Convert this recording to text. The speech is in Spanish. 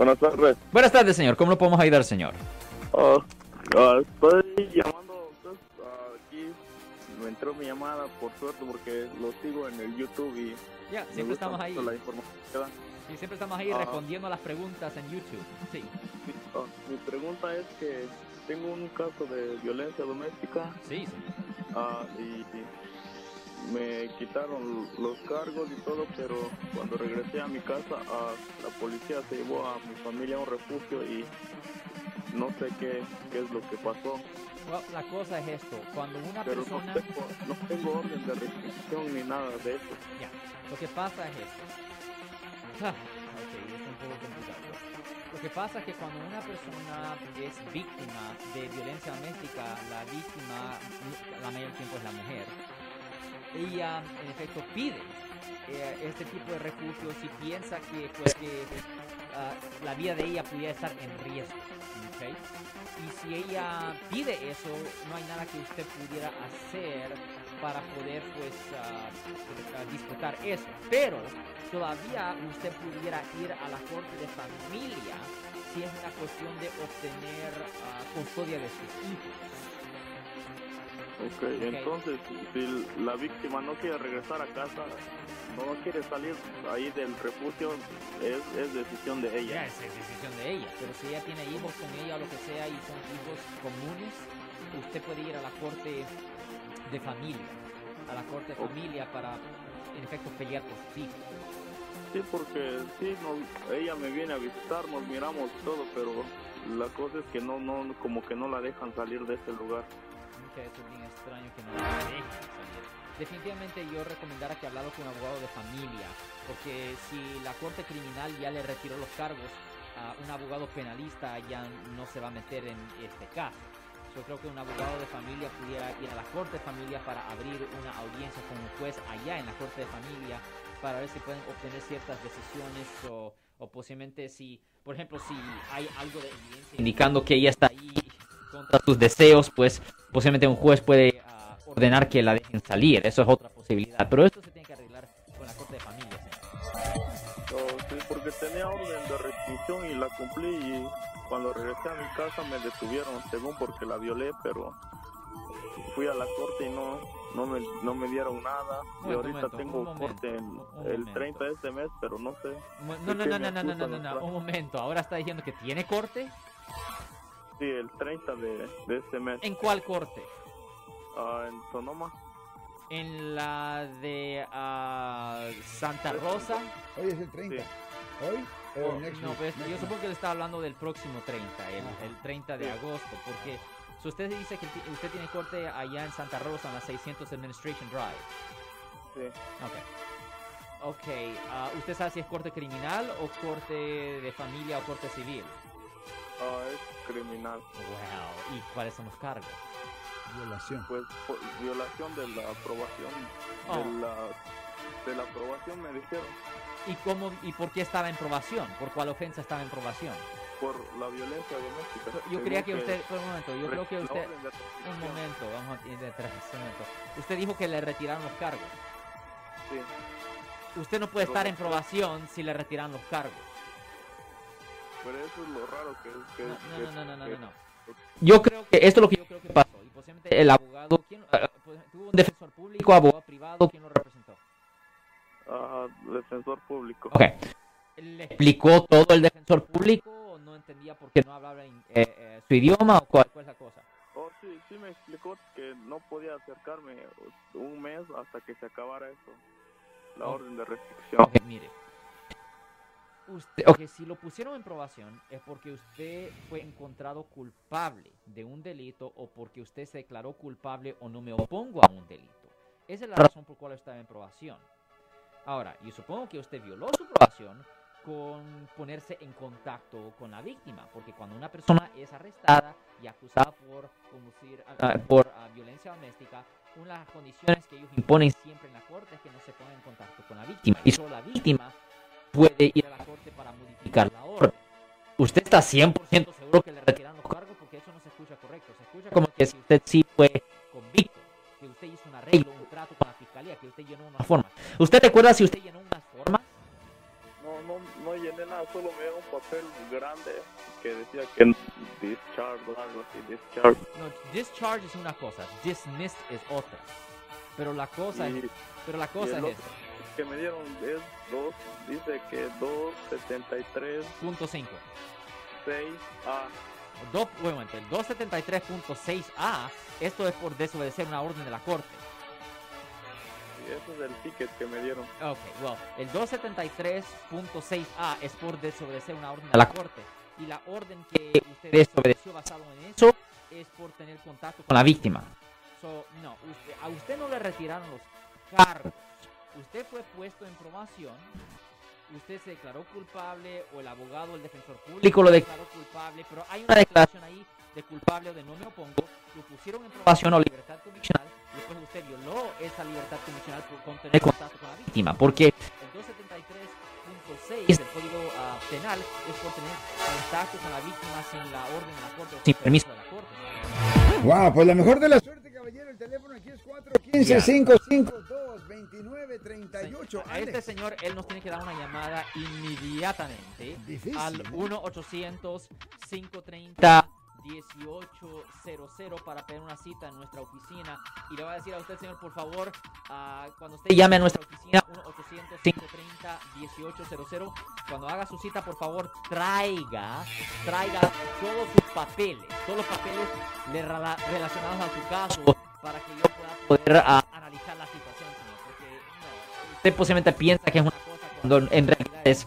Buenas tardes. Buenas tardes, señor. ¿Cómo lo podemos ayudar, señor? Ah, ah, estoy llamando pues, aquí. Me entró mi llamada por suerte porque lo sigo en el YouTube y Ya, me siempre estamos ahí. la información. Sí, siempre estamos ahí Ah. respondiendo a las preguntas en YouTube. Sí. Ah, mi pregunta es que tengo un caso de violencia doméstica Sí, sí. ah, y me quitaron los cargos y todo, pero cuando regresé a mi casa, ah, la policía se llevó a mi familia a un refugio y no sé qué, qué es lo que pasó. Well, la cosa es esto. Cuando una pero persona... no tengo, no tengo orden de restricción ni nada de eso. Ya, lo que pasa es esto. Ah, ok, es un poco complicado. Lo que pasa es que cuando una persona es víctima de violencia doméstica, la víctima la mayor tiempo es la mujer. Ella, en efecto, pide eh, este tipo de refugio si piensa que, pues, que ah, la vida de ella pudiera estar en riesgo. Y si ella pide eso, no hay nada que usted pudiera hacer para poder pues ah, ah, disfrutar eso. Pero todavía usted pudiera ir a la corte de familia si es una cuestión de obtener ah, custodia de sus hijos. Ok, entonces si la víctima no quiere regresar a casa, no quiere salir ahí del refugio, es, es decisión de Ya, ella. esa es decisión de ella. Pero si ella tiene hijos con ella o lo que sea y son hijos comunes, usted puede ir a la corte de familia. A la corte de familia para, en efecto, pelear por sus hijos. Sí, porque sí, nos- ella me viene a visitar, nos miramos todo, pero la cosa es que no, no, como que no la dejan salir de ese lugar. Que es bien extraño que no la dejen salir. Definitivamente yo recomendara que hablara con un abogado de familia, porque si la corte criminal ya le retiró los cargos, a un abogado penalista ya no se va a meter en este caso. Yo creo que un abogado de familia pudiera ir a la corte de familia para abrir una audiencia con un juez allá en la corte de familia para ver si pueden obtener ciertas decisiones o, o posiblemente si, por ejemplo, si hay algo de evidencia indicando que ella está ahí contra sus deseos, pues posiblemente un juez puede ah, ordenar que la dejen salir. Eso es otra posibilidad. Pero esto se tiene que arreglar con la corte de familia. sí, porque tenía orden de restricción y la cumplí y cuando regresé a mi casa me detuvieron, según porque la violé, pero fui a la corte y no, no, me, no me dieron nada. y ahorita momento, tengo momento, corte en el momento. 30 de este mes, pero no sé. Mo- ¿De No, no, no, no, no, no, no, no, un momento. Ahora está diciendo que tiene corte. Sí, el 30 de, de este mes. ¿En cuál corte? Ah, en Sonoma. En la de ah, Santa Rosa. Hoy es el 30. ¿Hoy? Oh, next no, week? pues, Next yo week. supongo que le está hablando del próximo 30, el, Ajá. el 30 de Sí. agosto, porque si usted dice que usted tiene corte allá en Santa Rosa, en la 600 Administration Drive. Sí. Ok. Ok, ah, ¿usted sabe si es corte criminal o corte de familia o corte civil? Ah, es criminal. Wow, ¿y cuáles son los cargos? Violación. Pues por violación de la aprobación. Oh. De, la, de la aprobación me dijeron. ¿Y cómo y por qué estaba en probación? ¿Por cuál ofensa estaba en probación? Por la violencia doméstica. Yo creía que usted, por un momento, yo creo que usted, un momento, vamos a ir detrás, un momento. Usted dijo que le retiraron los cargos. Sí, Usted no puede Pero estar en probación si le retiran los cargos. Pero eso es lo raro que... que, No, que- no, no, no, no, que- no, no. Yo creo que esto es lo que yo creo que pasó. Y posiblemente el abogado, ¿quién, ah, pues, tuvo un defensor público, abogado privado, ¿quién lo representó? Ah, defensor público. Ok. ¿Le explicó todo el defensor público o no entendía por qué no hablaba eh, eh, su idioma o cuál, cuál es la cosa? Oh, sí, sí me explicó que no podía acercarme un mes hasta que se acabara eso. La Oh. orden de restricción. Ok, mire. Usted, ok, si lo pusieron en probación es porque usted fue encontrado culpable de un delito o porque usted se declaró culpable o no me opongo a un delito. Esa es la razón por cual está en probación. Ahora, yo supongo que usted violó su probación con ponerse en contacto con la víctima, porque cuando una persona es arrestada y acusada por conducir ah, por ah, violencia doméstica, una de las condiciones que ellos imponen siempre en la corte es que no se ponga en contacto con la víctima y solo la víctima puede ir a la corte para modificar la orden. ¿Usted está 100% seguro que le retiran los cargos? Porque eso no se escucha correcto. Se escucha como que si usted sí fue convicto, que usted hizo un arreglo, un trato con la fiscalía, que usted llenó unas formas. ¿Usted recuerda si usted llenó unas formas? No, no, no llené nada, solo me dio un papel grande que decía que discharge o algo así, discharge. No, discharge es una cosa, dismissed es otra. Pero la cosa, Y- es, pero la cosa es otro que me dieron es dos, dice que 273 punto 5. 6A. Dos, un momento, el 273.6a, esto es por desobedecer una orden de la corte. Y ese es el ticket que me dieron. Ok, well, el 273.6a es por desobedecer una orden de la corte. Y la orden que usted desobedeció basado en eso es por tener contacto con la víctima. So, no, usted- a usted no le retiraron los cargos. Usted fue puesto en probación. Usted se declaró culpable o el abogado o el defensor público lo declaró culpable, pero hay una declaración ahí de culpable o de no me opongo. Lo pusieron en probación o libertad condicional y después usted violó esa libertad condicional por con tener contacto con la víctima, porque el 273.6 del Código ah, Penal es por tener contacto con la víctima sin la orden de la corte o sin permiso de la corte. Wow, pues la mejor de la suerte, caballero, el teléfono aquí es 415-552-2938. A este señor, él nos tiene que dar una llamada inmediatamente Difícil, al ¿eh? 1-800-530. 1800 para pedir una cita en nuestra oficina. Y le va a decir a usted, señor, por favor, uh, cuando usted llame a nuestra oficina 1-800-530-1800, cuando haga su cita, por favor, traiga, traiga todos sus papeles, todos los papeles relacionados a su caso para que yo pueda poder ah, analizar la situación, señor. Porque usted posiblemente piensa que es una cosa cuando en realidad es